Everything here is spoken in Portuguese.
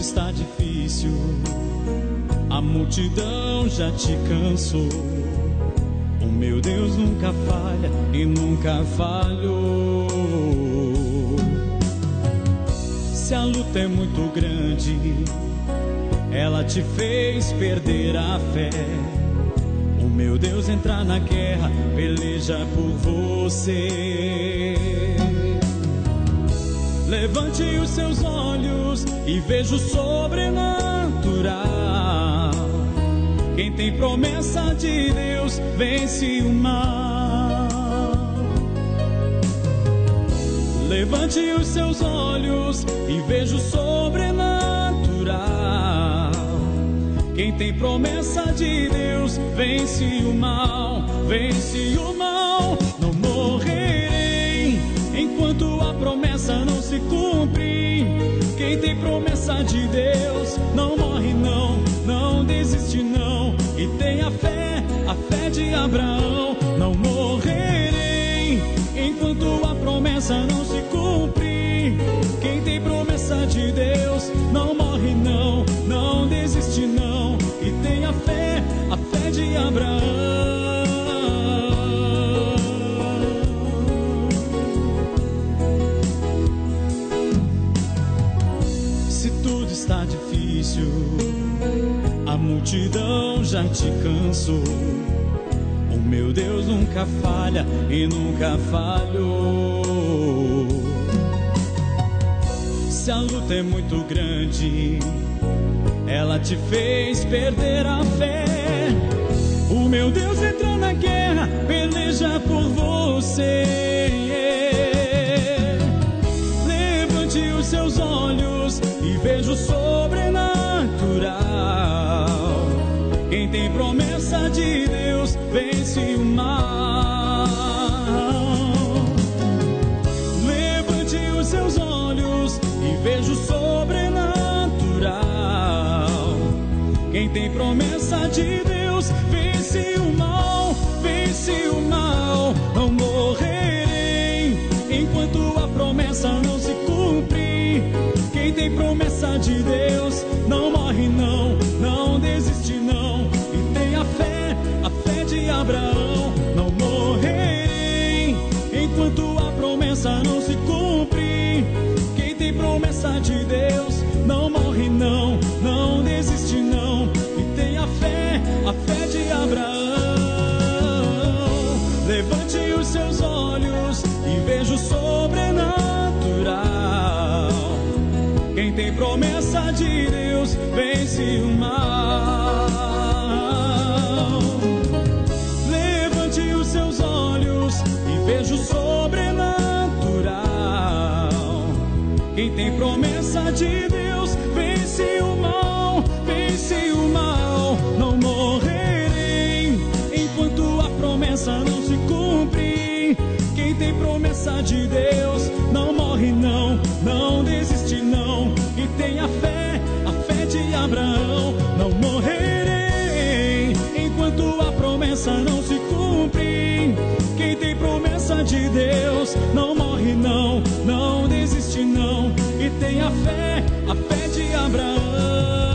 está difícil, a multidão já te cansou. O meu Deus nunca falha e nunca falhou. Se a luta é muito grande, ela te fez perder a fé. O meu Deus entra na guerra, peleja por você. Levante os seus olhos e veja o sobrenatural. Quem tem promessa de Deus vence o mal. Levante os seus olhos e veja o sobrenatural. Quem tem promessa de Deus vence o mal, vence o mal. Não morrerei enquanto a promessa não se cumpre. Quem tem promessa de Deus não morre, não, não desiste, não. E tem a fé, a fé de Abraão. Não morrerei enquanto a promessa não Se tudo está difícil, a multidão já te cansou. O meu Deus nunca falha e nunca falhou. Se a luta é muito grande, ela te fez perder a fé. O meu Deus entra na olhos e veja o sobrenatural. Quem tem promessa de Deus vence o mal. Levante os seus olhos e veja o sobrenatural. Quem tem promessa de Deus vence o de Deus não morre, não, não desiste, não. E tem a fé, a fé de Abraão. Não morrerei enquanto a promessa não se cumpre. Quem tem promessa de Deus não morre, não, não desiste, não. E tem a fé, a fé de Abraão. Levante os seus olhos e veja o sobrenatural. Quem tem promessa de Deus vence o mal. Levante os seus olhos e veja o sobrenatural. Quem tem promessa de Deus vence o mal, vence o mal. Não morrerei enquanto a promessa não se cumpre. Quem tem promessa de Deus não morre, não, não. A fé, a fé de Abraão. Não morrerei enquanto a promessa não se cumpre. Quem tem promessa de Deus não morre, não, não desiste, não. E tem a fé, a fé de Abraão.